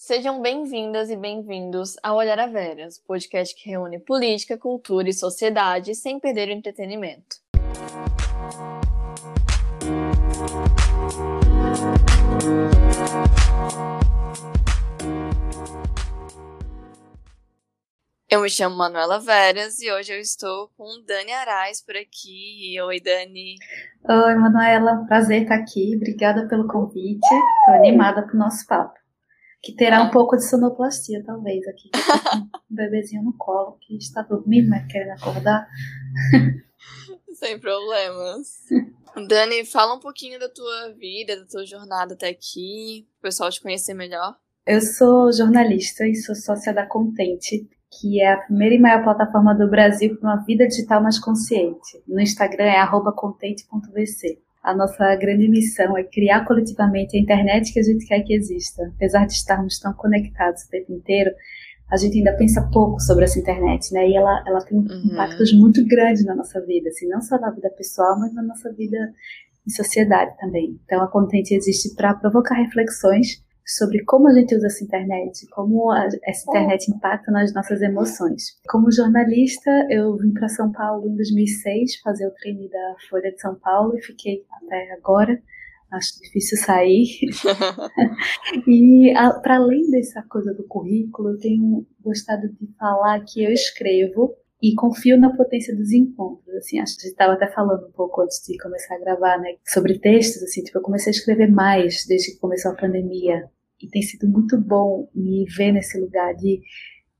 Sejam bem-vindas e bem-vindos ao Olhar a Veras, podcast que reúne política, cultura e sociedade sem perder o entretenimento. Eu me chamo Manuela Veras e hoje eu estou com Dani Arais por aqui. Oi, Dani. Oi, Manuela. Prazer estar aqui. Obrigada pelo convite. Estou animada para o nosso papo. Que terá um pouco de sonoplastia, talvez, aqui. um bebezinho no colo que está dormindo, mas querendo acordar. Sem problemas. Dani, fala um pouquinho da tua vida, da tua jornada até aqui, para o pessoal te conhecer melhor. Eu sou jornalista e sou sócia da Contente, que é a primeira e maior plataforma do Brasil para uma vida digital mais consciente. No Instagram é contente.vc. A nossa grande missão é criar coletivamente a internet que a gente quer que exista. Apesar de estarmos tão conectados o tempo inteiro, a gente ainda pensa pouco sobre essa internet, né? E ela, ela tem uhum. impactos muito grandes na nossa vida, assim, não só na vida pessoal, mas na nossa vida em sociedade também. Então, a Contente existe para provocar reflexões sobre como a gente usa essa internet, como a, essa internet impacta nas nossas emoções. Como jornalista, eu vim para São Paulo em 2006 fazer o treino da Folha de São Paulo e fiquei até agora. Acho difícil sair. e para além dessa coisa do currículo, eu tenho gostado de falar que eu escrevo e confio na potência dos encontros. Assim, acho que a gente estava até falando um pouco antes de começar a gravar, né, sobre textos. Assim, tipo, eu comecei a escrever mais desde que começou a pandemia e tem sido muito bom me ver nesse lugar de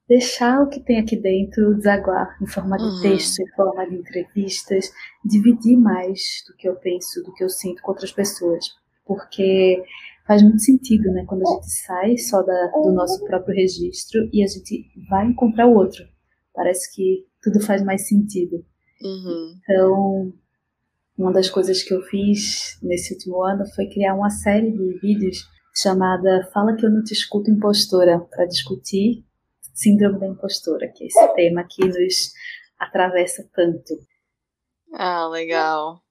deixar o que tem aqui dentro desaguar em forma de uhum. texto, em forma de entrevistas, dividir mais do que eu penso, do que eu sinto com outras pessoas, porque faz muito sentido, né, quando a gente sai só da, do nosso próprio registro e a gente vai encontrar o outro. Parece que tudo faz mais sentido. Uhum. Então, uma das coisas que eu fiz nesse último ano foi criar uma série de vídeos chamada Fala que eu não te escuto impostora, para discutir síndrome da impostora, que é esse tema que nos atravessa tanto. Ah, legal.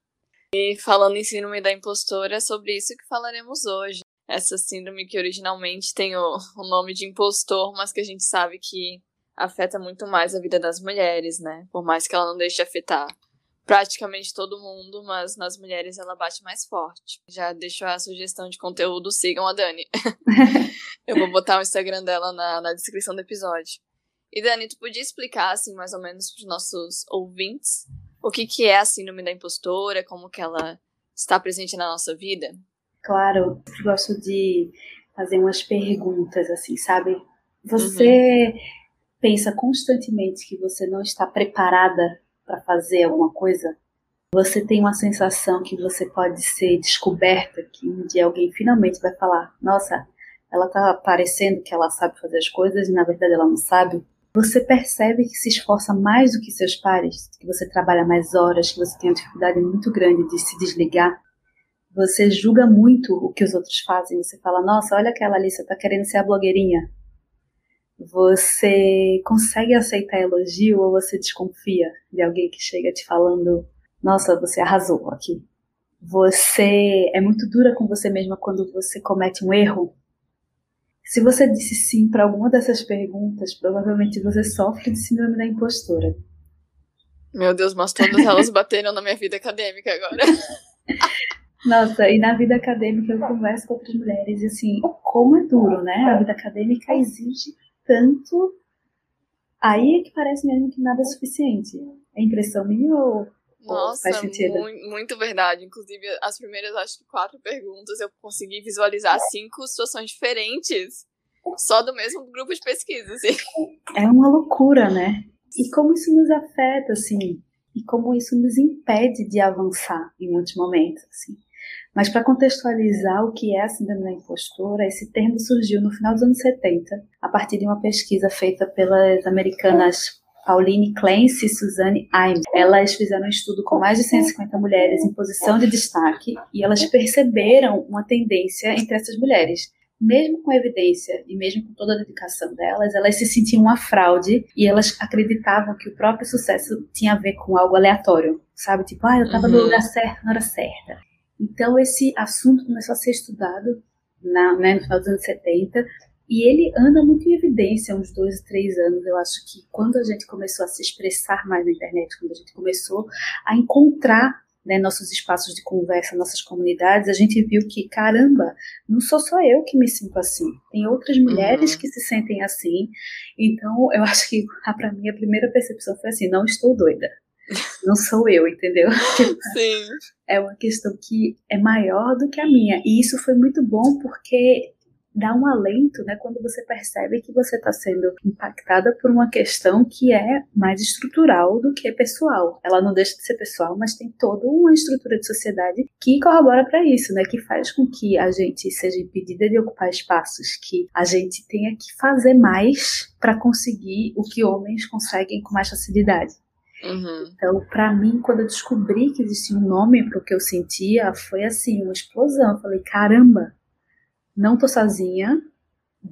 E falando em síndrome da impostora, é sobre isso que falaremos hoje. Essa síndrome que originalmente tem o, o nome de impostor, mas que a gente sabe que afeta muito mais a vida das mulheres, né? Por mais que ela não deixe de afetar praticamente todo mundo, mas nas mulheres ela bate mais forte. Já deixo a sugestão de conteúdo, sigam a Dani. Eu vou botar o Instagram dela na, na descrição do episódio. E Dani, tu podia explicar, assim, mais ou menos para os nossos ouvintes, o que, que é a síndrome da impostora, como que ela está presente na nossa vida? Claro, eu gosto de fazer umas perguntas, assim, sabe? Você uhum. pensa constantemente que você não está preparada para fazer alguma coisa, você tem uma sensação que você pode ser descoberta, que um dia alguém finalmente vai falar: Nossa, ela tá parecendo que ela sabe fazer as coisas e na verdade ela não sabe. Você percebe que se esforça mais do que seus pares, que você trabalha mais horas, que você tem uma dificuldade muito grande de se desligar. Você julga muito o que os outros fazem. Você fala: Nossa, olha aquela ali, você tá querendo ser a blogueirinha. Você consegue aceitar elogio ou você desconfia de alguém que chega te falando: Nossa, você arrasou aqui? Você é muito dura com você mesma quando você comete um erro? Se você disse sim para alguma dessas perguntas, provavelmente você sofre de síndrome da impostora. Meu Deus, mas todas elas bateram na minha vida acadêmica agora. Nossa, e na vida acadêmica eu converso com outras mulheres e assim, como é duro, né? A vida acadêmica exige tanto, aí é que parece mesmo que nada é suficiente. É impressão minha ou nossa, faz sentido? Muito, muito verdade. Inclusive, as primeiras, acho que quatro perguntas, eu consegui visualizar cinco situações diferentes, só do mesmo grupo de pesquisa, assim. É uma loucura, né? E como isso nos afeta, assim, e como isso nos impede de avançar em muitos momentos, assim. Mas para contextualizar o que é a síndrome da impostora, esse termo surgiu no final dos anos 70, a partir de uma pesquisa feita pelas americanas Pauline Clancy e Suzanne Imes. Elas fizeram um estudo com mais de 150 mulheres em posição de destaque e elas perceberam uma tendência entre essas mulheres. Mesmo com evidência e mesmo com toda a dedicação delas, elas se sentiam uma fraude e elas acreditavam que o próprio sucesso tinha a ver com algo aleatório, sabe? Tipo, ah, eu estava uhum. no lugar certo na hora certa. Então, esse assunto começou a ser estudado na, né, no final dos anos 70 E ele anda muito em evidência há uns dois, três anos. Eu acho que quando a gente começou a se expressar mais na internet, quando a gente começou a encontrar né, nossos espaços de conversa, nossas comunidades, a gente viu que, caramba, não sou só eu que me sinto assim. Tem outras mulheres uhum. que se sentem assim. Então, eu acho que, para mim, a primeira percepção foi assim: não estou doida. Não sou eu, entendeu? Sim. É uma questão que é maior do que a minha. E isso foi muito bom porque dá um alento, né, quando você percebe que você está sendo impactada por uma questão que é mais estrutural do que pessoal. Ela não deixa de ser pessoal, mas tem toda uma estrutura de sociedade que corrobora para isso, né, que faz com que a gente seja impedida de ocupar espaços, que a gente tenha que fazer mais para conseguir o que homens conseguem com mais facilidade. Uhum. Então, para mim, quando eu descobri que existia um nome para o que eu sentia, foi assim, uma explosão. Eu falei, caramba, não tô sozinha,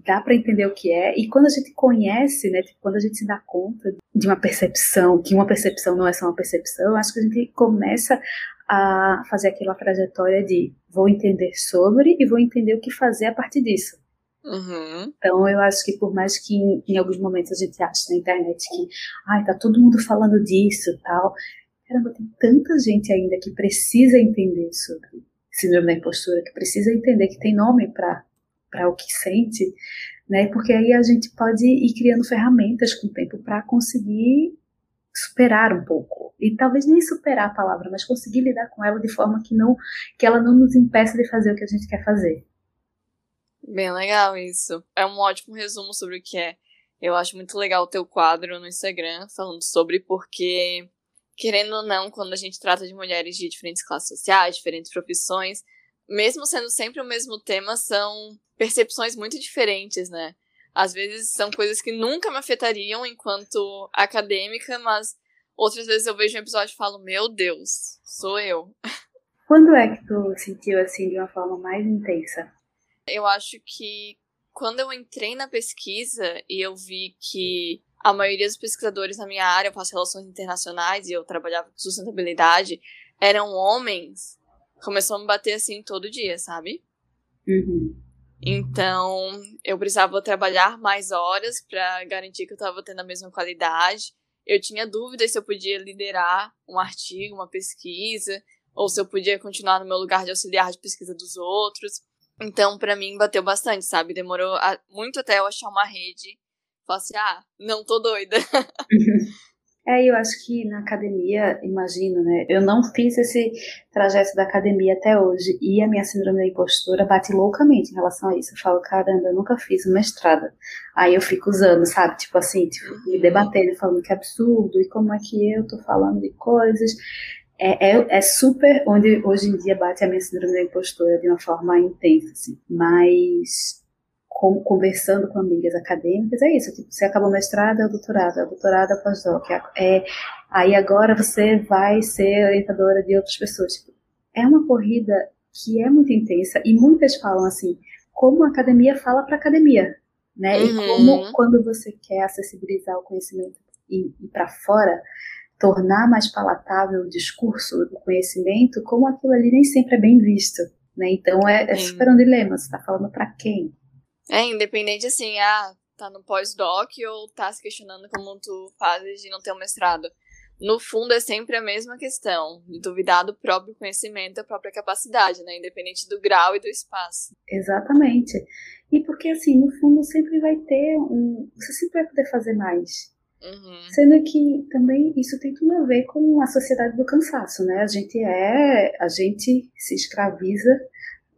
dá para entender o que é. E quando a gente conhece, né, tipo, quando a gente se dá conta de uma percepção, que uma percepção não é só uma percepção, acho que a gente começa a fazer aquela trajetória de vou entender sobre e vou entender o que fazer a partir disso. Uhum. Então eu acho que por mais que em, em, alguns momentos a gente ache na internet que ai, tá todo mundo falando disso tal, caramba, tem tanta gente ainda que precisa entender sobre síndrome da impostura, que precisa entender que tem nome para o que sente, né? Porque aí a gente pode ir criando ferramentas com o tempo para conseguir superar um pouco. E talvez nem superar a palavra, mas conseguir lidar com ela de forma que não que ela não nos impeça de fazer o que a gente quer fazer. Bem legal isso. É um ótimo resumo sobre o que é. Eu acho muito legal o teu quadro no Instagram falando sobre porque querendo ou não, quando a gente trata de mulheres de diferentes classes sociais, diferentes profissões, mesmo sendo sempre o mesmo tema, são percepções muito diferentes, né? Às vezes são coisas que nunca me afetariam enquanto acadêmica, mas outras vezes eu vejo um episódio e falo, meu Deus, sou eu. Quando é que tu sentiu assim de uma forma mais intensa? Eu acho que quando eu entrei na pesquisa e eu vi que a maioria dos pesquisadores na minha área, eu faço relações internacionais e eu trabalhava com sustentabilidade, eram homens, começou a me bater assim todo dia, sabe? Uhum. Então, eu precisava trabalhar mais horas para garantir que eu estava tendo a mesma qualidade. Eu tinha dúvidas se eu podia liderar um artigo, uma pesquisa, ou se eu podia continuar no meu lugar de auxiliar de pesquisa dos outros. Então, para mim, bateu bastante, sabe? Demorou muito até eu achar uma rede Fala assim, ah, não tô doida. É, eu acho que na academia, imagino, né? Eu não fiz esse trajeto da academia até hoje e a minha síndrome da impostura bate loucamente em relação a isso. Eu falo, caramba, eu nunca fiz uma mestrado. Aí eu fico usando, sabe? Tipo assim, tipo, uhum. me debatendo, falando que é absurdo e como é que eu tô falando de coisas. É, é, é super onde hoje em dia bate a minha síndrome da impostura de uma forma intensa, assim. Mas com, conversando com amigas acadêmicas, é isso, tipo, você acabou mestrado, é o doutorado, é o doutorado, é o pós-doc, é, é, aí agora você vai ser orientadora de outras pessoas. Tipo, é uma corrida que é muito intensa e muitas falam assim, como a academia fala para academia, né? Uhum. E como quando você quer acessibilizar o conhecimento e ir para fora, tornar mais palatável o discurso, o conhecimento, como aquilo ali nem sempre é bem visto, né? Então é, é super um dilema, você está falando para quem? É, independente assim, ah, tá no pós-doc ou tá se questionando como tu fazes de não ter um mestrado. No fundo, é sempre a mesma questão, de duvidar do próprio conhecimento, da própria capacidade, né? Independente do grau e do espaço. Exatamente. E porque, assim, no fundo sempre vai ter um. Você sempre vai poder fazer mais. Uhum. Sendo que também isso tem tudo a ver com a sociedade do cansaço, né? A gente é. A gente se escraviza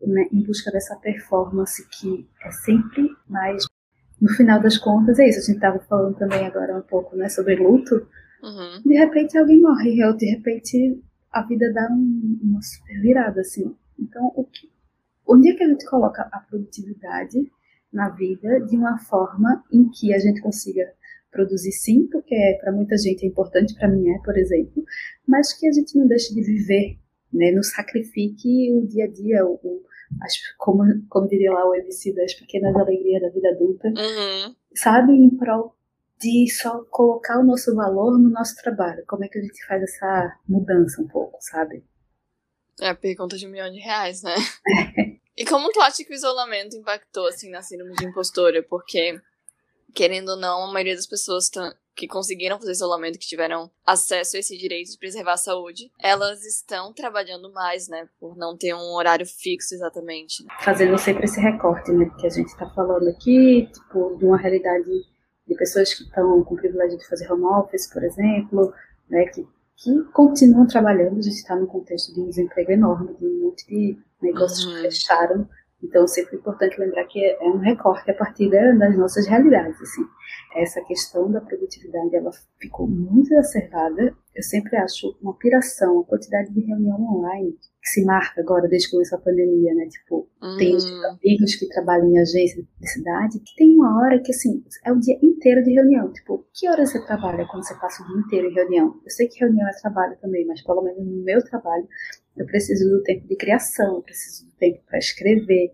né, em busca dessa performance que é sempre mais. No final das contas, é isso. A gente estava falando também agora um pouco né, sobre luto. Uhum. De repente alguém morre, ou de repente a vida dá um, uma super virada, assim. Então, o que, onde é que a gente coloca a produtividade na vida de uma forma em que a gente consiga produzir sim, porque para muita gente é importante, para mim é, por exemplo, mas que a gente não deixe de viver, né, não sacrifique o dia a dia, o, as, como, como diria lá o MC das pequenas alegrias da vida adulta, uhum. sabe, em prol de só colocar o nosso valor no nosso trabalho. Como é que a gente faz essa mudança um pouco, sabe? É a pergunta de um milhão de reais, né? E como tu acha que o isolamento impactou, assim, na síndrome de impostora? Porque, querendo ou não, a maioria das pessoas que conseguiram fazer isolamento, que tiveram acesso a esse direito de preservar a saúde, elas estão trabalhando mais, né? Por não ter um horário fixo exatamente. Fazendo sempre esse recorte, né? Que a gente está falando aqui, tipo, de uma realidade de pessoas que estão com o privilégio de fazer home office, por exemplo, né? Que, que continuam trabalhando. A gente está num contexto de um desemprego enorme, de um monte de negócios uhum. que fecharam. Então, sempre é importante lembrar que é um recorte a partir das nossas realidades, assim. Essa questão da produtividade, ela ficou muito exacerbada. Eu sempre acho uma piração, a quantidade de reunião online que se marca agora desde que começou a pandemia, né? Tipo, uhum. tem amigos que trabalham em agência de cidade que tem uma hora que, assim, é o dia inteiro de reunião. Tipo, que horas você trabalha quando você passa o dia inteiro em reunião? Eu sei que reunião é trabalho também, mas pelo menos no meu trabalho, eu preciso do tempo de criação, preciso do tempo para escrever,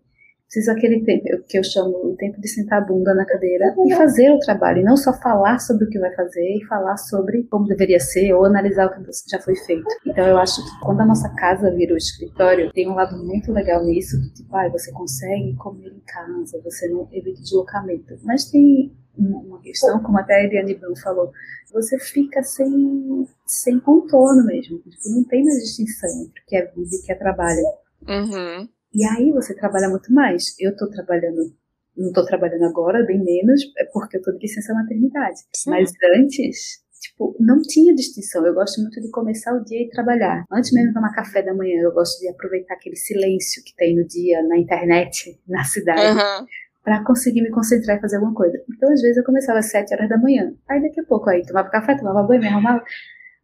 preciso aquele tempo que eu chamo o tempo de sentar a bunda na cadeira e fazer o trabalho, e não só falar sobre o que vai fazer e falar sobre como deveria ser ou analisar o que já foi feito. Então eu acho que quando a nossa casa vira o escritório, tem um lado muito legal nisso, tipo, ah, você consegue comer em casa, você não evita deslocamento. Mas tem uma questão, como até a Eliane Brum falou, você fica sem, sem contorno mesmo. Tipo, não tem mais distinção entre o que é vida e o que é trabalho. Uhum. E aí você trabalha muito mais. Eu estou trabalhando, não estou trabalhando agora, bem menos, é porque eu estou de licença maternidade. Sim. Mas antes, tipo, não tinha distinção. Eu gosto muito de começar o dia e trabalhar. Antes mesmo de tomar café da manhã, eu gosto de aproveitar aquele silêncio que tem no dia, na internet, na cidade. Uhum. Pra conseguir me concentrar e fazer alguma coisa. Então, às vezes, eu começava às 7 horas da manhã. Aí, daqui a pouco, aí, tomava café, tomava banho, me arrumava.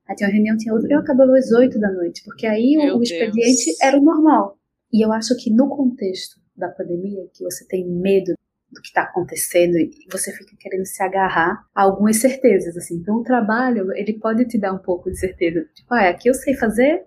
Aí tinha uma reunião, tinha outra. Eu acabava às 8 da noite, porque aí Meu o, expediente era o normal. E eu acho que no contexto da pandemia, que você tem medo do que está acontecendo e você fica querendo se agarrar a algumas certezas, assim. Então, o trabalho, ele pode te dar um pouco de certeza. Tipo, ah, aqui eu sei fazer,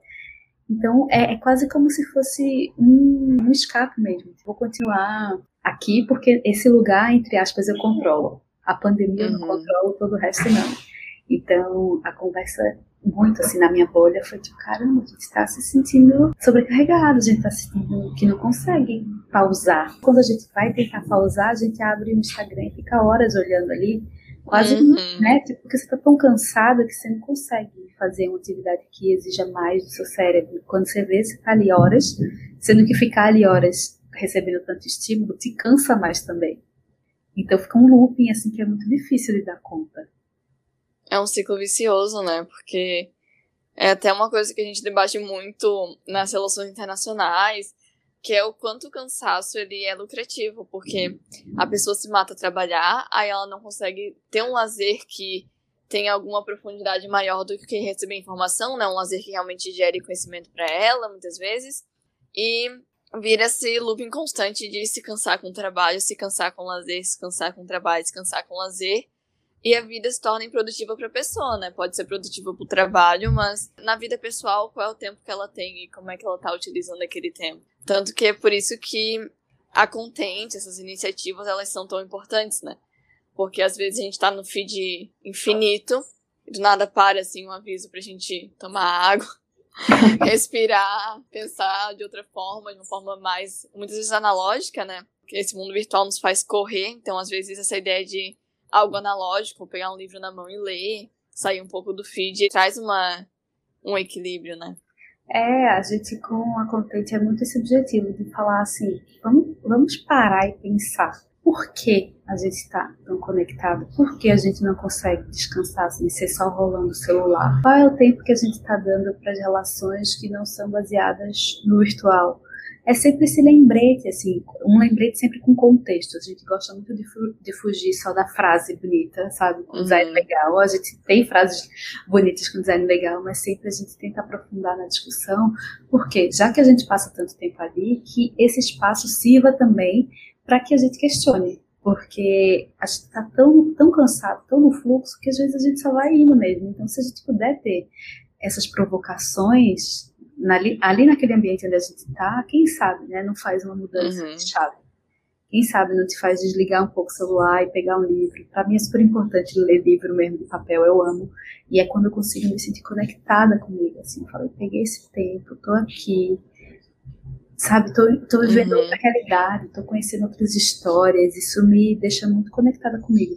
então é, é quase como se fosse um, um escape mesmo. Vou continuar aqui porque esse lugar, entre aspas, eu controlo. A pandemia uhum. eu não uhum. controlo, todo o resto não. Então, a conversa muito assim na minha bolha foi tipo, caramba, a gente está se sentindo sobrecarregado, a gente está se sentindo que não consegue pausar. Quando a gente vai tentar pausar, a gente abre o Instagram e fica horas olhando ali, quase uhum. né? Tipo, porque você está tão cansada que você não consegue fazer uma atividade que exija mais do seu cérebro. Quando você vê, você está ali horas, sendo que ficar ali horas recebendo tanto estímulo te cansa mais também. Então fica um looping assim que é muito difícil de dar conta é um ciclo vicioso, né? Porque é até uma coisa que a gente debate muito nas relações internacionais, que é o quanto o cansaço ele é lucrativo, porque a pessoa se mata a trabalhar, aí ela não consegue ter um lazer que tenha alguma profundidade maior do que receber informação, né? Um lazer que realmente gere conhecimento para ela, muitas vezes. E vira esse looping constante de se cansar com o trabalho, se cansar com o lazer, se cansar com o trabalho, se cansar com o lazer e a vida se torna improdutiva para a pessoa, né? Pode ser produtiva para o trabalho, mas na vida pessoal, qual é o tempo que ela tem e como é que ela está utilizando aquele tempo? Tanto que é por isso que a Contente, essas iniciativas, elas são tão importantes, né? Porque às vezes a gente está no feed infinito e do nada para, assim, um aviso pra gente tomar água, respirar, pensar de outra forma, de uma forma mais, muitas vezes analógica, né? Porque esse mundo virtual nos faz correr, então às vezes essa ideia de algo analógico, pegar um livro na mão e ler, sair um pouco do feed, traz uma, um equilíbrio, né? É, a gente com a Contente é muito esse objetivo de falar assim, vamos, vamos parar e pensar por que a gente está tão conectado, por que a gente não consegue descansar sem ser só rolando o celular, qual é o tempo que a gente está dando para as relações que não são baseadas no virtual, é sempre esse lembrete, assim, um lembrete sempre com contexto. A gente gosta muito de, de fugir só da frase bonita, sabe? Com design uhum. legal. A gente tem frases bonitas com design legal, mas sempre a gente tenta aprofundar na discussão, porque já que a gente passa tanto tempo ali, que esse espaço sirva também para que a gente questione. Porque a gente está tão, tão cansado, tão no fluxo, que às vezes a gente só vai indo mesmo. Então, se a gente puder ter essas provocações ali, ali naquele ambiente onde a gente está, quem sabe, né, não faz uma mudança uhum. de chave. Quem sabe não te faz desligar um pouco o celular e pegar um livro. Para mim é super importante ler livro mesmo de papel, eu amo. E é quando eu consigo me sentir conectada comigo, assim, eu falei, peguei esse tempo, tô aqui, sabe, tô, tô vivendo uhum. outra realidade, tô conhecendo outras histórias, isso me deixa muito conectada comigo.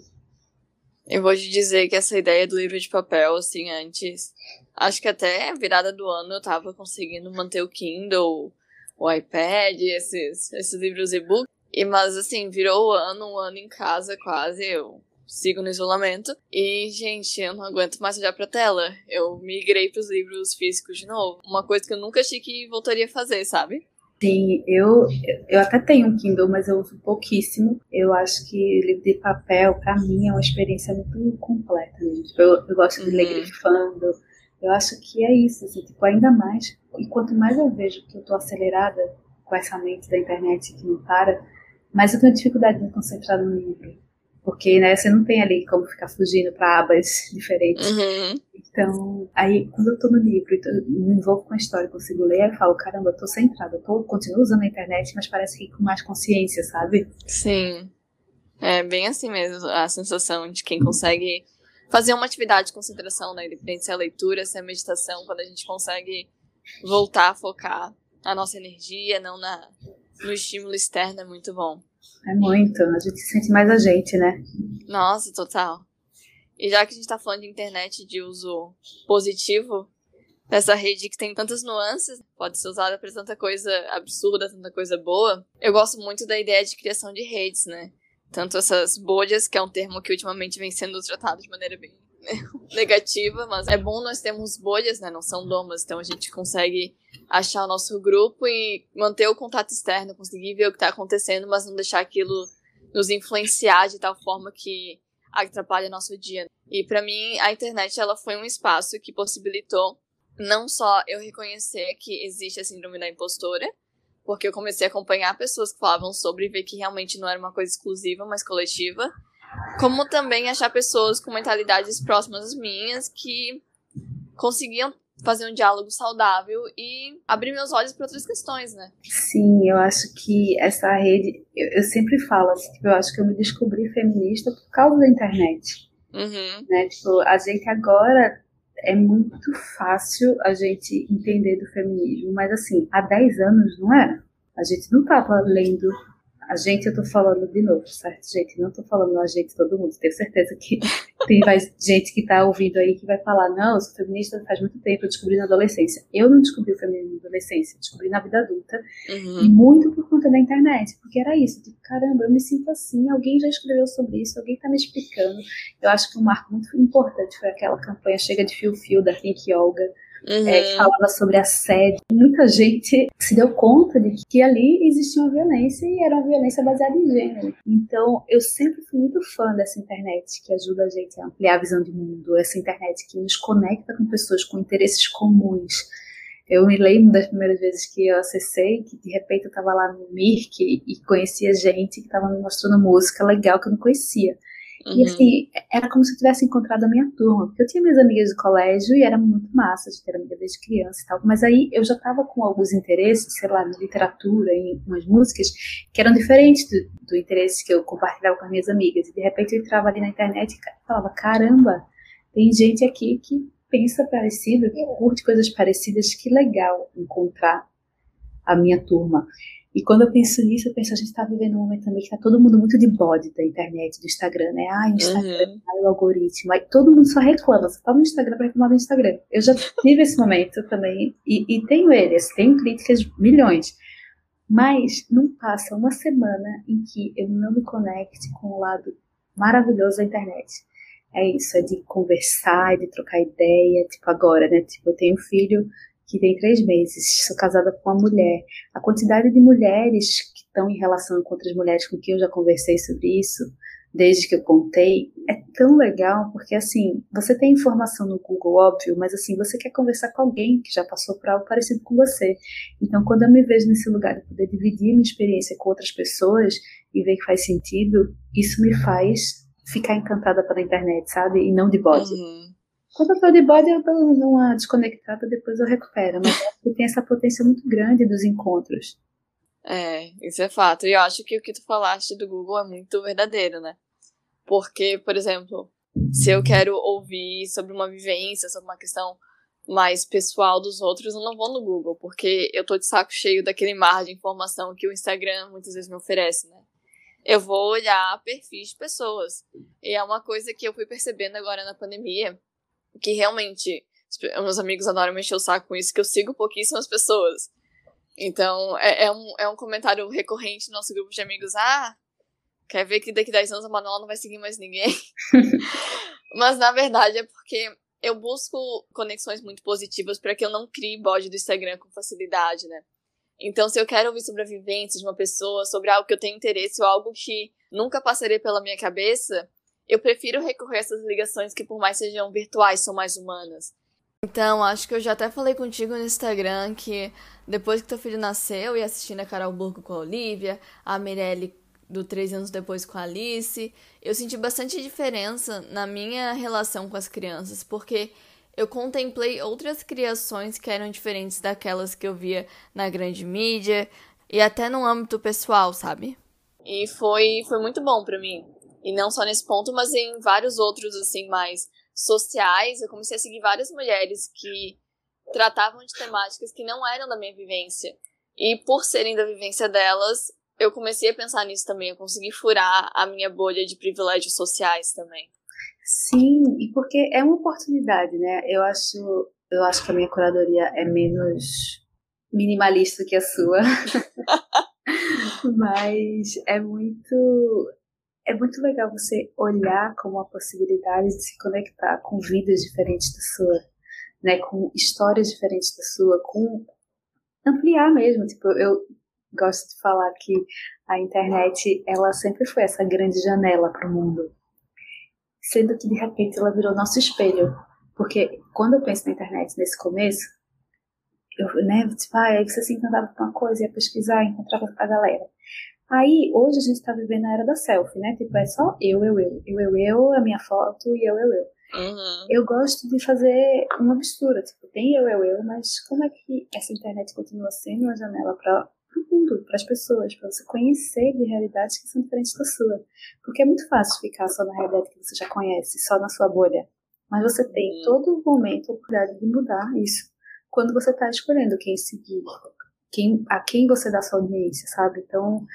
Eu vou te dizer que essa ideia do livro de papel, assim, antes, acho que até virada do ano eu tava conseguindo manter o Kindle, o iPad, esses, esses livros e-book. E, mas assim, virou o ano, um ano em casa quase, eu sigo no isolamento. E, gente, eu não aguento mais olhar pra tela. Eu migrei pros livros físicos de novo. Uma coisa que eu nunca achei que voltaria a fazer, sabe? Sim, eu, eu até tenho um Kindle, mas eu uso pouquíssimo. Eu acho que livro de papel, para mim, é uma experiência muito completa. Né? Eu, eu gosto de ler uhum. grifando. Eu acho que é isso, assim, tipo, ainda mais. E quanto mais eu vejo que eu tô acelerada com essa mente da internet que não para, mais eu tenho dificuldade de me concentrar no livro. Porque, né, você não tem ali como ficar fugindo para abas diferentes. Uhum. Então, aí, quando eu tô no livro e me envolvo com a história, consigo ler, eu falo, caramba, eu tô centrada, eu tô, continuo usando a internet, mas parece que com mais consciência, sabe? Sim. É bem assim mesmo, a sensação de quem consegue fazer uma atividade de concentração, né? Independente se é a leitura, se é a meditação, quando a gente consegue voltar a focar a nossa energia, não na, no estímulo externo, é muito bom. É muito, a gente sente mais a gente, né? Nossa, total. E já que a gente tá falando de internet de uso positivo, essa rede que tem tantas nuances, pode ser usada para tanta coisa absurda, tanta coisa boa. Eu gosto muito da ideia de criação de redes, né? Tanto essas bolhas, que é um termo que ultimamente vem sendo tratado de maneira bem negativa, mas é bom nós termos bolhas, né? Não são domas, então a gente consegue achar o nosso grupo e manter o contato externo, conseguir ver o que está acontecendo, mas não deixar aquilo nos influenciar de tal forma que atrapalha nosso dia. E para mim, a internet ela foi um espaço que possibilitou não só eu reconhecer que existe a síndrome da impostora, porque eu comecei a acompanhar pessoas que falavam sobre e ver que realmente não era uma coisa exclusiva, mas coletiva, como também achar pessoas com mentalidades próximas às minhas que conseguiam fazer um diálogo saudável e abrir meus olhos para outras questões, né? Sim, eu acho que essa rede, eu, eu sempre falo assim, tipo, eu acho que eu me descobri feminista por causa da internet. Uhum. Né? Tipo, a gente agora é muito fácil a gente entender do feminismo, mas assim, há 10 anos não era. A gente não estava lendo a gente, eu tô falando de novo, certo, gente? Não tô falando a gente, todo mundo. Tenho certeza que tem mais gente que tá ouvindo aí que vai falar: não, eu sou feminista faz muito tempo, eu descobri na adolescência. Eu não descobri o feminismo na adolescência, descobri na vida adulta. Uhum. E muito por conta da internet, porque era isso. Tipo, caramba, eu me sinto assim, alguém já escreveu sobre isso, alguém tá me explicando. Eu acho que um marco muito importante foi aquela campanha Chega de Fio Fio da Pink Olga uhum. é, que falava sobre assédio. Muita gente se deu conta de que ali existia uma violência e era uma violência baseada em gênero. Então, eu sempre fui muito fã dessa internet que ajuda a gente a ampliar a visão de mundo, essa internet que nos conecta com pessoas com interesses comuns. Eu me lembro das primeiras vezes que eu acessei, que de repente eu estava lá no Mirk e conhecia gente que estava me mostrando música legal que eu não conhecia. Uhum. E assim, era como se eu tivesse encontrado a minha turma, porque eu tinha minhas amigas de colégio e era muito massa de ter amiga desde criança e tal. Mas aí eu já estava com alguns interesses, sei lá, na literatura, em umas músicas, que eram diferentes do, do interesse que eu compartilhava com as minhas amigas. E de repente eu entrava ali na internet e falava: caramba, tem gente aqui que pensa parecido, que curte coisas parecidas, que legal encontrar a minha turma. E quando eu penso nisso, eu penso, a gente está vivendo um momento também que está todo mundo muito de bode da internet, do Instagram, né? Ah, o Instagram, uhum. ai, o algoritmo. Aí todo mundo só reclama. Você tá no Instagram para reclamar do Instagram. Eu já tive esse momento também, e, e tenho eles, tenho críticas milhões. Mas não passa uma semana em que eu não me conecte com o lado maravilhoso da internet. É isso, é de conversar, é de trocar ideia, tipo agora, né? Tipo, eu tenho um filho que tem três meses, sou casada com uma mulher. A quantidade de mulheres que estão em relação com outras mulheres com quem eu já conversei sobre isso, desde que eu contei, é tão legal, porque assim, você tem informação no Google, óbvio, mas assim, você quer conversar com alguém que já passou por algo parecido com você. Então, quando eu me vejo nesse lugar de poder dividir minha experiência com outras pessoas e ver que faz sentido, isso me faz ficar encantada pela internet, sabe? E não de bode. Uhum. Quando eu tô de bode, eu dou uma desconectada, depois eu recupero. Mas tem essa potência muito grande dos encontros. É, isso é fato. E eu acho que o que tu falaste do Google é muito verdadeiro, né? Porque, por exemplo, se eu quero ouvir sobre uma vivência, sobre uma questão mais pessoal dos outros, eu não vou no Google, porque eu tô de saco cheio daquele mar de informação que o Instagram muitas vezes me oferece, né? Eu vou olhar perfis de pessoas. E é uma coisa que eu fui percebendo agora na pandemia, que realmente meus amigos adoram mexer o saco com isso, que eu sigo pouquíssimas pessoas. Então, é, é, um, é um comentário recorrente no nosso grupo de amigos. Ah, quer ver que daqui a 10 anos a Manuela não vai seguir mais ninguém? Mas, na verdade, é porque eu busco conexões muito positivas para que eu não crie bode do Instagram com facilidade, né? Então, se eu quero ouvir sobre a vivência de uma pessoa, sobre algo que eu tenho interesse ou algo que nunca passaria pela minha cabeça, eu prefiro recorrer a essas ligações que, por mais sejam virtuais, são mais humanas. Então, acho que eu já até falei contigo no Instagram que depois que teu filho nasceu, eu ia assistindo a Carol Burgo com a Olivia, a Mirelle do Três Anos Depois com a Alice, eu senti bastante diferença na minha relação com as crianças, porque eu contemplei outras criações que eram diferentes daquelas que eu via na grande mídia e até no âmbito pessoal, sabe? E foi, foi muito bom para mim. E não só nesse ponto, mas em vários outros, assim, mais sociais. Eu comecei a seguir várias mulheres que tratavam de temáticas que não eram da minha vivência. E por serem da vivência delas, eu comecei a pensar nisso também, eu consegui furar a minha bolha de privilégios sociais também. Sim, e porque é uma oportunidade, né? Eu acho, eu acho que a minha curadoria é menos minimalista que a sua. Mas é muito é muito legal você olhar como a possibilidade de se conectar com vidas diferentes da sua, né, com histórias diferentes da sua, com ampliar mesmo, tipo, eu gosto de falar que a internet ela sempre foi essa grande janela para o mundo, sendo que de repente ela virou nosso espelho, porque quando eu penso na internet nesse começo, eu, né, tipo, ah, aí você se encantava com uma coisa, ia pesquisar, encontrava a galera. Aí, hoje a gente tá vivendo a era da selfie, né? Tipo, é só eu, eu, eu. Eu, eu, eu, a minha foto e eu, eu, eu. Uhum. Eu gosto de fazer uma mistura. Tipo, tem eu, eu, eu, mas como é que essa internet continua sendo uma janela para o mundo, para as pessoas, para você conhecer de realidades que são diferentes da sua. Porque é muito fácil ficar só na realidade que você já conhece, só na sua bolha. Mas você tem todo momento a oportunidade de mudar isso quando você está escolhendo quem seguir, quem, a quem você dá sua audiência, sabe? Então,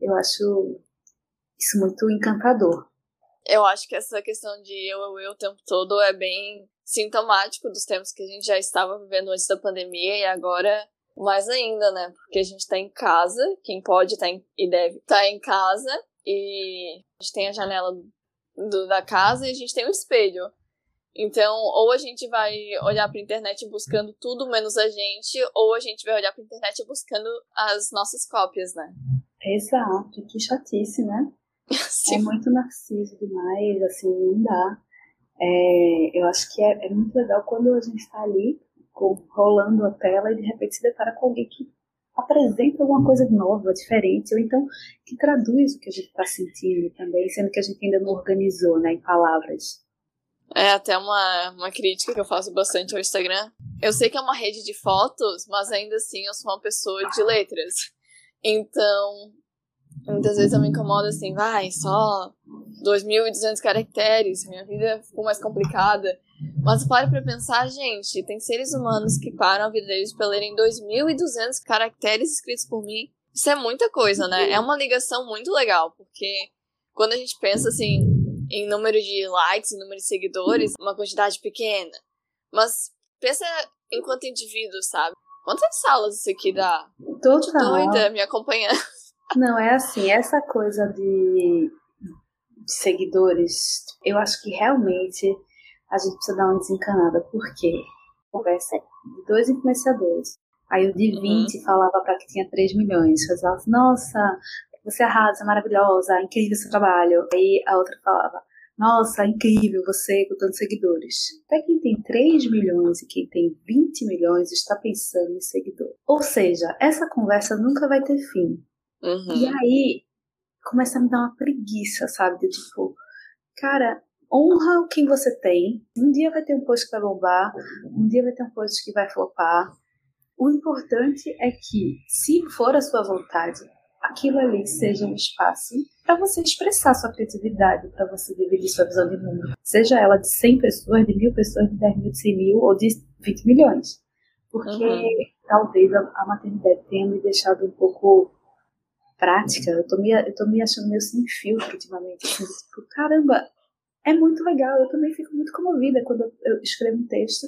eu acho isso muito encantador. Eu acho que essa questão de eu, eu, eu o tempo todo é bem sintomático dos tempos que a gente já estava vivendo antes da pandemia e agora mais ainda, né? Porque a gente tá em casa, quem pode tá e deve estar tá em casa, e a gente tem a janela do, da casa e a gente tem um espelho. Então, ou a gente vai olhar pra internet buscando tudo menos a gente, ou a gente vai olhar pra internet buscando as nossas cópias, né? Exato, que chatice, né? Sim. É muito narciso demais, assim, não dá. É, eu acho que é, é muito legal quando a gente está ali rolando a tela e de repente se depara com alguém que apresenta alguma coisa nova, diferente, ou então que traduz o que a gente está sentindo também, sendo que a gente ainda não organizou né, em palavras. É até uma, uma crítica que eu faço bastante ao Instagram. Eu sei que é uma rede de fotos, mas ainda assim eu sou uma pessoa de letras. Então, muitas vezes eu me incomodo assim, vai, só 2.200 caracteres, minha vida ficou mais complicada. Mas pare pra pensar, gente, tem seres humanos que param a vida deles pra lerem 2.200 caracteres escritos por mim. Isso é muita coisa, né? É uma ligação muito legal, porque quando a gente pensa assim em número de likes, em número de seguidores, uma quantidade pequena. Mas pensa enquanto indivíduo, sabe? Quantas salas isso aqui dá? Total. Doida me acompanhando. Não, é assim, essa coisa de, seguidores, eu acho que realmente a gente precisa dar uma desencanada, porque conversa de dois influenciadores. Aí o de 20 uhum. falava para que tinha 3 milhões. Falava assim, nossa, você arrasa, maravilhosa, incrível seu trabalho. Aí a outra falava, nossa, incrível você com tantos seguidores. Até quem tem 3 milhões e quem tem 20 milhões está pensando em seguidor. Ou seja, essa conversa nunca vai ter fim. Uhum. E aí começa a me dar uma preguiça, sabe? De tipo, cara, honra o que você tem. Um dia vai ter um post que vai bombar, um dia vai ter um post que vai flopar. O importante é que, se for a sua vontade, aquilo ali seja um espaço para você expressar sua criatividade, para você dividir sua visão de mundo. Seja ela de 100 pessoas, de mil pessoas, de 10 mil, de 100 mil, ou de 20 milhões. Porque uhum. talvez a, a, maternidade tenha me deixado um pouco prática. Eu tô me, eu tô me achando meio sem filtro ultimamente. Assim, tipo, caramba, é muito legal. Eu também fico muito comovida quando eu escrevo um texto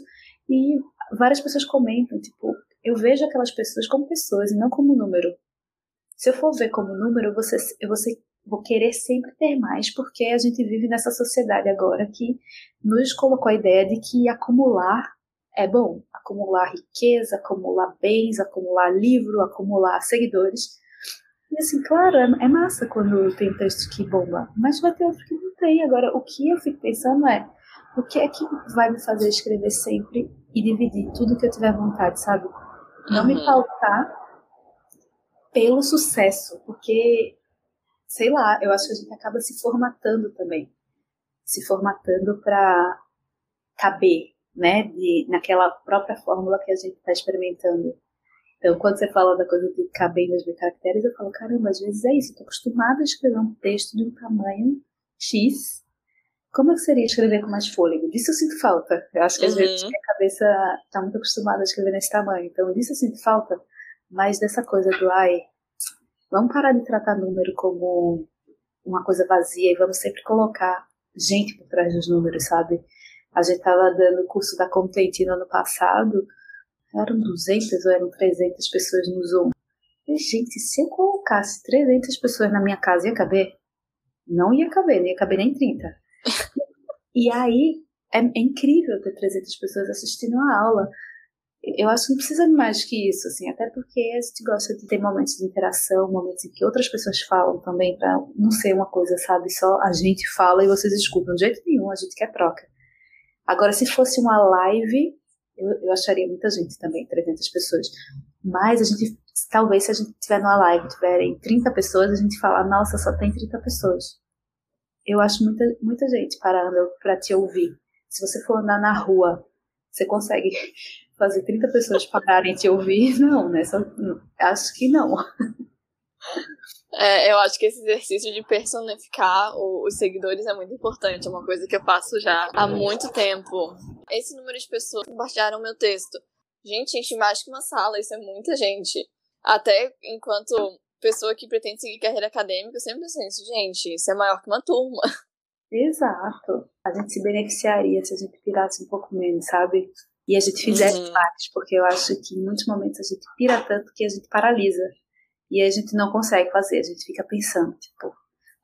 e várias pessoas comentam, tipo, eu vejo aquelas pessoas como pessoas e não como número. Se eu for ver como número, você, eu vou, ser, vou querer sempre ter mais, porque a gente vive nessa sociedade agora que nos colocou a ideia de que acumular é bom. Acumular riqueza, acumular bens, acumular livro, acumular seguidores. E assim, claro, é, é massa quando tem texto que bomba, mas vai ter outro que não tem. Agora, o que eu fico pensando é, o que é que vai me fazer escrever sempre e dividir tudo que eu tiver vontade, sabe? Não uhum. me pautar pelo sucesso, porque, sei lá, eu acho que a gente acaba se formatando também. Se formatando para caber, né? De, naquela própria fórmula que a gente está experimentando. Então, quando você fala da coisa de caber nos mil caracteres, eu falo, caramba, às vezes é isso. Eu tô acostumada a escrever um texto de um tamanho X como é que seria escrever com mais fôlego? Disso eu sinto falta. Eu acho que às uhum. vezes a cabeça está muito acostumada a escrever nesse tamanho. Então, disso eu sinto falta. Mas dessa coisa do, ai, vamos parar de tratar número como uma coisa vazia e vamos sempre colocar gente por trás dos números, sabe? A gente estava dando o curso da Content no ano passado, eram 200 ou eram 300 pessoas no Zoom. E, gente, se eu colocasse 300 pessoas na minha casa, ia caber? Não ia caber, nem ia caber nem 30. E aí é, é, incrível ter 300 pessoas assistindo a aula. Eu acho que não precisa de mais que isso, assim, até porque a gente gosta de ter momentos de interação, momentos em que outras pessoas falam também, para não ser uma coisa, sabe, só a gente fala e vocês escutam. De jeito nenhum, a gente quer troca. Agora, se fosse uma live, eu, eu acharia muita gente também, 300 pessoas. Mas a gente, talvez se a gente tiver numa live, tiverem 30 pessoas, a gente fala, nossa, só tem 30 pessoas eu acho muita, muita gente parando para te ouvir. Se você for andar na rua, você consegue fazer 30 pessoas pararem te ouvir? Não, né? Só, acho que não. É, eu acho que esse exercício de personificar os seguidores é muito importante, é uma coisa que eu faço já há muito tempo. Esse número de pessoas que compartilharam meu texto. Gente, enche mais que uma sala, isso é muita gente. Até enquanto pessoa que pretende seguir carreira acadêmica, eu sempre penso isso, gente, isso é maior que uma turma. Exato. A gente se beneficiaria se a gente pirasse um pouco menos, sabe? E a gente fizesse uhum. porque eu acho que em muitos momentos a gente pira tanto que a gente paralisa. E a gente não consegue fazer, a gente fica pensando, tipo,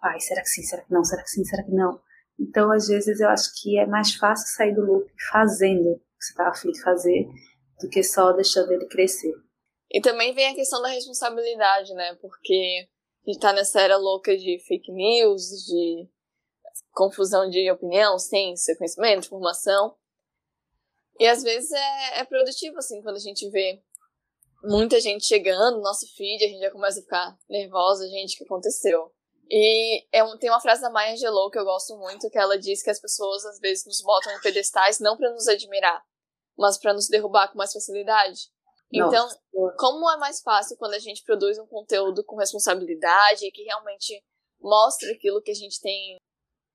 ai, será que sim, será que não, será que sim, será que não? Então, às vezes, eu acho que é mais fácil sair do loop fazendo o que você está afim de fazer do que só deixando ele crescer. E também vem a questão da responsabilidade, né? Porque a gente tá nessa era louca de fake news, de confusão de opinião, ciência, conhecimento, informação. E às vezes é, é produtivo, assim, quando a gente vê muita gente chegando no nosso feed, a gente já começa a ficar nervosa, gente, o que aconteceu? E é um, tem uma frase da Maya Angelou que eu gosto muito, que ela diz que as pessoas às vezes nos botam em pedestais não para nos admirar, mas para nos derrubar com mais facilidade. Então, Nossa. como é mais fácil quando a gente produz um conteúdo com responsabilidade, que realmente mostra aquilo que a gente tem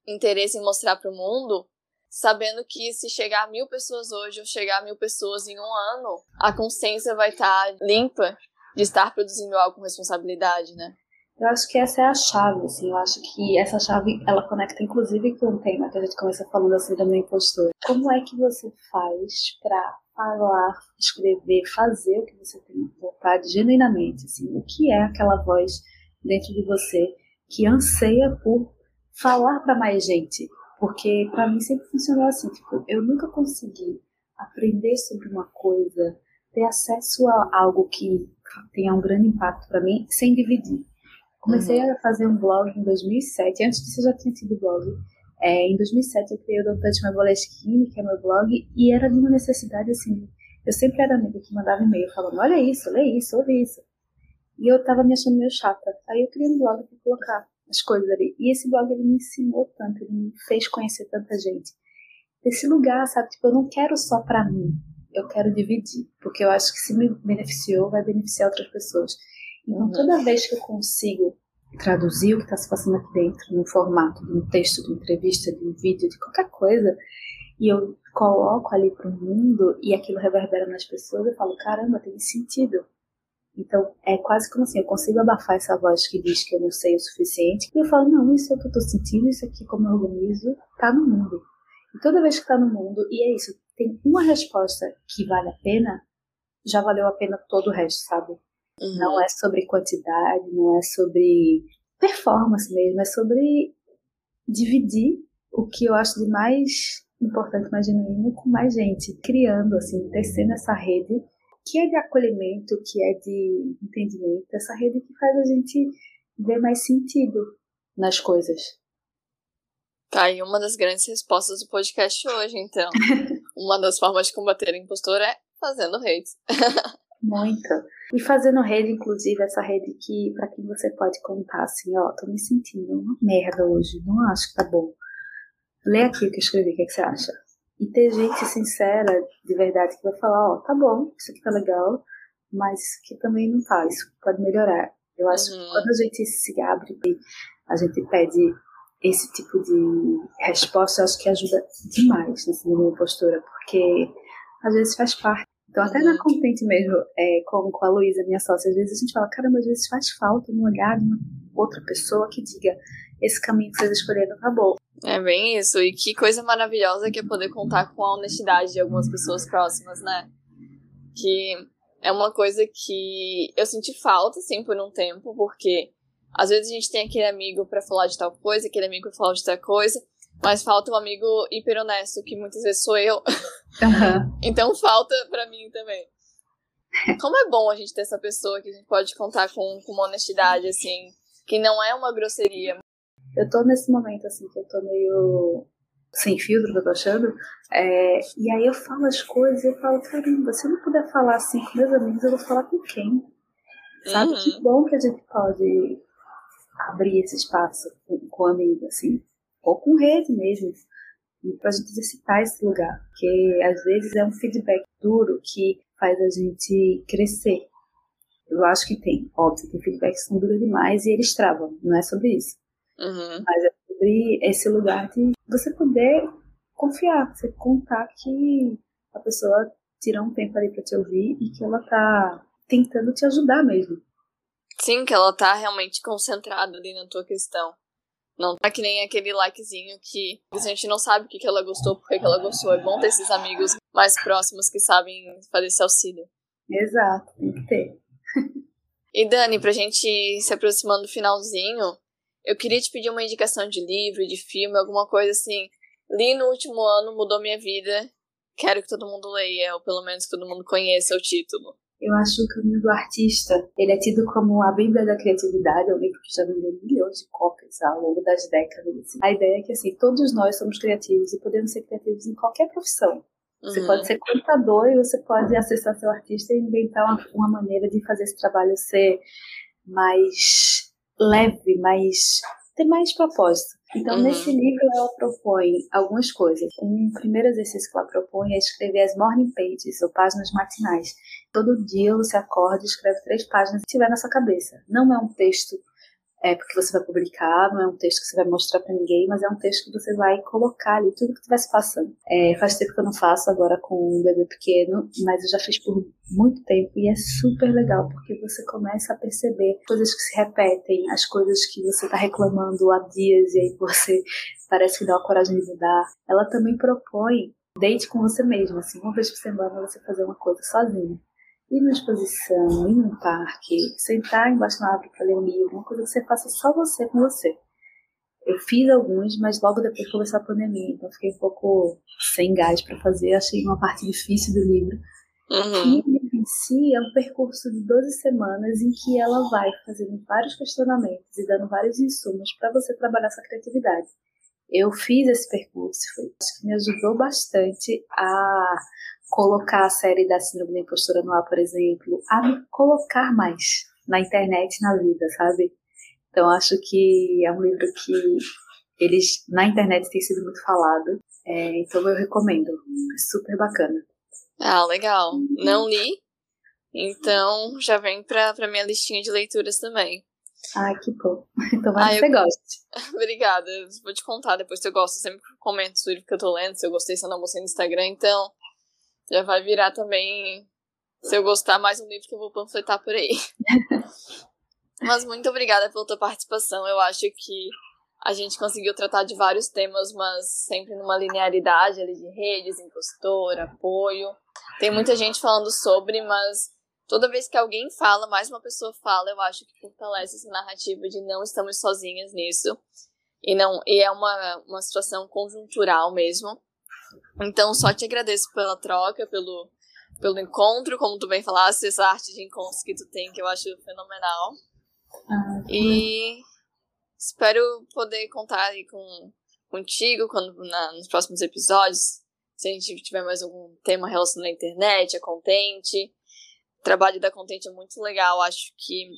interesse em mostrar para o mundo, sabendo que se chegar a mil pessoas hoje ou chegar a mil pessoas em um ano, a consciência vai estar tá limpa de estar produzindo algo com responsabilidade, né? Eu acho que essa é a chave, assim, eu acho que essa chave, ela conecta inclusive com o tema que a gente começa falando assim da minha impostura. Como é que você faz para falar, escrever, fazer o que você tem vontade genuinamente, assim, o que é aquela voz dentro de você que anseia por falar para mais gente, porque para mim sempre funcionou assim, tipo, eu nunca consegui aprender sobre uma coisa, ter acesso a algo que tenha um grande impacto para mim sem dividir. Comecei uhum. a fazer um blog em 2007, antes disso eu já tinha tido blog, é, em 2007 eu criei o Don't Touch My Boleskine, que é meu blog, e era de uma necessidade assim. Eu sempre era amiga que mandava e-mail falando: olha isso, lê isso, ouve isso. E eu tava me achando meio chata. Aí eu criei um blog para colocar as coisas ali. E esse blog ele me ensinou tanto, ele me fez conhecer tanta gente. Desse lugar, sabe? Tipo, eu não quero só para mim, eu quero dividir, porque eu acho que se me beneficiou, vai beneficiar outras pessoas. Então, uhum. toda vez que eu consigo traduzir o que está se passando aqui dentro, no formato de um texto, de uma entrevista, de um vídeo, de qualquer coisa, e eu coloco ali pro mundo e aquilo reverbera nas pessoas, eu falo, caramba, tem sentido. Então, é quase como assim, eu consigo abafar essa voz que diz que eu não sei o suficiente, e eu falo, não, isso é o que eu tô sentindo, isso aqui como eu organizo, tá no mundo. E toda vez que tá no mundo, e é isso, tem uma resposta que vale a pena, já valeu a pena todo o resto, sabe? Uhum. Não é sobre quantidade, não é sobre performance mesmo, é sobre dividir o que eu acho de mais importante, mais genuíno com mais gente, criando, assim, tecendo essa rede que é de acolhimento, que é de entendimento, essa rede que faz a gente ver mais sentido nas coisas. Tá aí uma das grandes respostas do podcast hoje, então. uma das formas de combater o impostor é fazendo redes. Muito. E fazendo rede, inclusive, essa rede que para quem você pode contar assim, ó, tô me sentindo uma merda hoje, não acho que tá bom. Lê aqui o que eu escrevi, o que, é que você acha? E ter gente sincera, de verdade, que vai falar, ó, tá bom, isso aqui tá legal, mas isso aqui também não tá, isso pode melhorar. Eu acho uhum. que quando a gente se abre e a gente pede esse tipo de resposta, eu acho que ajuda demais nessa minha postura, porque às vezes faz parte. Então, até na uhum. Contente mesmo, é, com, com a Luísa, minha sócia, às vezes a gente fala, caramba, às vezes faz falta um olhar de uma outra pessoa que diga, esse caminho que vocês escolheram tá bom. É bem isso. E que coisa maravilhosa que é poder contar com a honestidade de algumas pessoas próximas, né? Que é uma coisa que eu senti falta, assim, por um tempo, porque às vezes a gente tem aquele amigo para falar de tal coisa, aquele amigo pra falar de tal coisa, mas falta um amigo hiper honesto, que muitas vezes sou eu. Uhum. então falta para mim também. Como é bom a gente ter essa pessoa que a gente pode contar com, com uma honestidade, assim, que não é uma grosseria, eu tô nesse momento, assim, que eu tô meio sem filtro, que eu tô achando. É, e aí eu falo as coisas e eu falo, caramba, se eu não puder falar assim com meus amigos, eu vou falar com quem? Sabe? Uhum. Que bom que a gente pode abrir esse espaço com, com amigo, assim, ou com rede mesmo, pra gente exercitar esse lugar. Porque às vezes é um feedback duro que faz a gente crescer. Eu acho que tem, óbvio, tem feedbacks que são duros demais e eles travam, não é sobre isso. Uhum. Mas é sobre esse lugar de você poder confiar, você contar que a pessoa tira um tempo ali para te ouvir e que ela tá tentando te ajudar mesmo. Sim, que ela tá realmente concentrada ali na tua questão. Não tá que nem aquele likezinho que a gente não sabe o que, que ela gostou, porque que ela gostou. É bom ter esses amigos mais próximos que sabem fazer esse auxílio. Exato, tem que ter. e Dani, pra gente se aproximando do finalzinho, eu queria te pedir uma indicação de livro, de filme, alguma coisa assim. Li no último ano, mudou minha vida. Quero que todo mundo leia, ou pelo menos que todo mundo conheça o título. Eu acho o Caminho do Artista, ele é tido como a Bíblia da Criatividade, é um livro que já vendeu milhões de cópias ao longo das décadas. Assim. A ideia é que, assim, todos nós somos criativos e podemos ser criativos em qualquer profissão. Você uhum. pode ser contador e você pode acessar seu artista e inventar uma, uma maneira de fazer esse trabalho ser mais leve, mais ter mais propósito. Então, uhum. nesse livro, ela propõe algumas coisas. Um primeiro exercício que ela propõe é escrever as morning pages, ou páginas matinais. Todo dia você acorda e escreve três páginas que tiver na sua cabeça. Não é um texto é porque você vai publicar, não é um texto que você vai mostrar para ninguém, mas é um texto que você vai colocar ali tudo que estivesse passando. É, faz tempo que eu não faço agora com um bebê pequeno, mas eu já fiz por muito tempo e é super legal porque você começa a perceber coisas que se repetem, as coisas que você está reclamando há dias e aí você parece que dá a coragem de mudar. Ela também propõe date com você mesmo, assim, uma vez por semana você fazer uma coisa sozinho ir numa exposição, ir num parque, sentar embaixo da árvore para ler um livro, uma coisa que você faça só você com você. Eu fiz alguns, mas logo depois começou a pandemia, então fiquei um pouco sem gás para fazer, achei uma parte difícil do livro. Uhum. E o livro em si é um percurso de 12 semanas em que ela vai fazendo vários questionamentos e dando vários insumos para você trabalhar essa criatividade. Eu fiz esse percurso, foi acho que me ajudou bastante a colocar a série da Síndrome da Impostura no ar, por exemplo, a me colocar mais na internet na vida, sabe? Então acho que é um livro que eles na internet tem sido muito falado, é, então eu recomendo, é super bacana. Ah, legal. Não li, então já vem pra minha listinha de leituras também. Ai, que bom. Tomara que você goste. Obrigada. Vou te contar depois se eu gosto. Eu sempre comento o livro que eu tô lendo, se eu gostei, se eu não gostei no Instagram. Então, já vai virar também, se eu gostar, mais um livro que eu vou panfletar por aí. Mas muito obrigada pela tua participação. Eu acho que a gente conseguiu tratar de vários temas, mas sempre numa linearidade ali de redes, impostor, apoio. Tem muita gente falando sobre, mas toda vez que alguém fala, mais uma pessoa fala, eu acho que fortalece essa narrativa de não estamos sozinhas nisso. E não e é uma, uma situação conjuntural mesmo. Então, só te agradeço pela troca, pelo, pelo encontro, como tu bem falaste, essa arte de encontros que tu tem, que eu acho fenomenal. Ah, e espero poder contar aí com, contigo quando, na, nos próximos episódios. Se a gente tiver mais algum tema relacionado à internet, a Contente. O trabalho da Contente é muito legal, acho que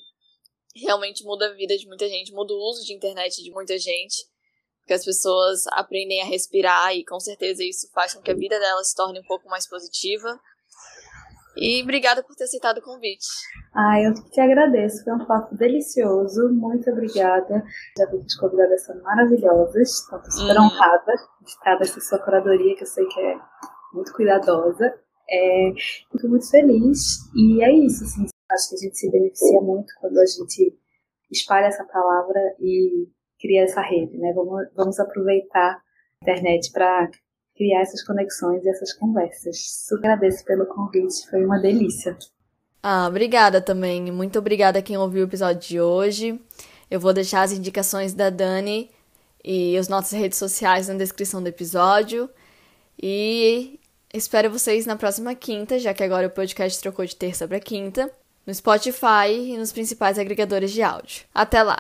realmente muda a vida de muita gente, muda o uso de internet de muita gente que as pessoas aprendem a respirar e com certeza isso faz com que a vida delas se torne um pouco mais positiva. E obrigada por ter aceitado o convite. Ah, eu te agradeço, foi um papo delicioso, muito obrigada. Já vi que as convidadas são maravilhosas, estou super hum. honrada de estar nessa sua curadoria, que eu sei que é muito cuidadosa. É, fico muito feliz e é isso, assim, acho que a gente se beneficia muito quando a gente espalha essa palavra e cria essa rede, né? Vamos, vamos aproveitar a internet para criar essas conexões e essas conversas. Super agradeço pelo convite, foi uma delícia. Ah, obrigada também. Muito obrigada a quem ouviu o episódio de hoje. Eu vou deixar as indicações da Dani e as nossas redes sociais na descrição do episódio. E espero vocês na próxima quinta, já que agora o podcast trocou de terça para quinta, no Spotify e nos principais agregadores de áudio. Até lá!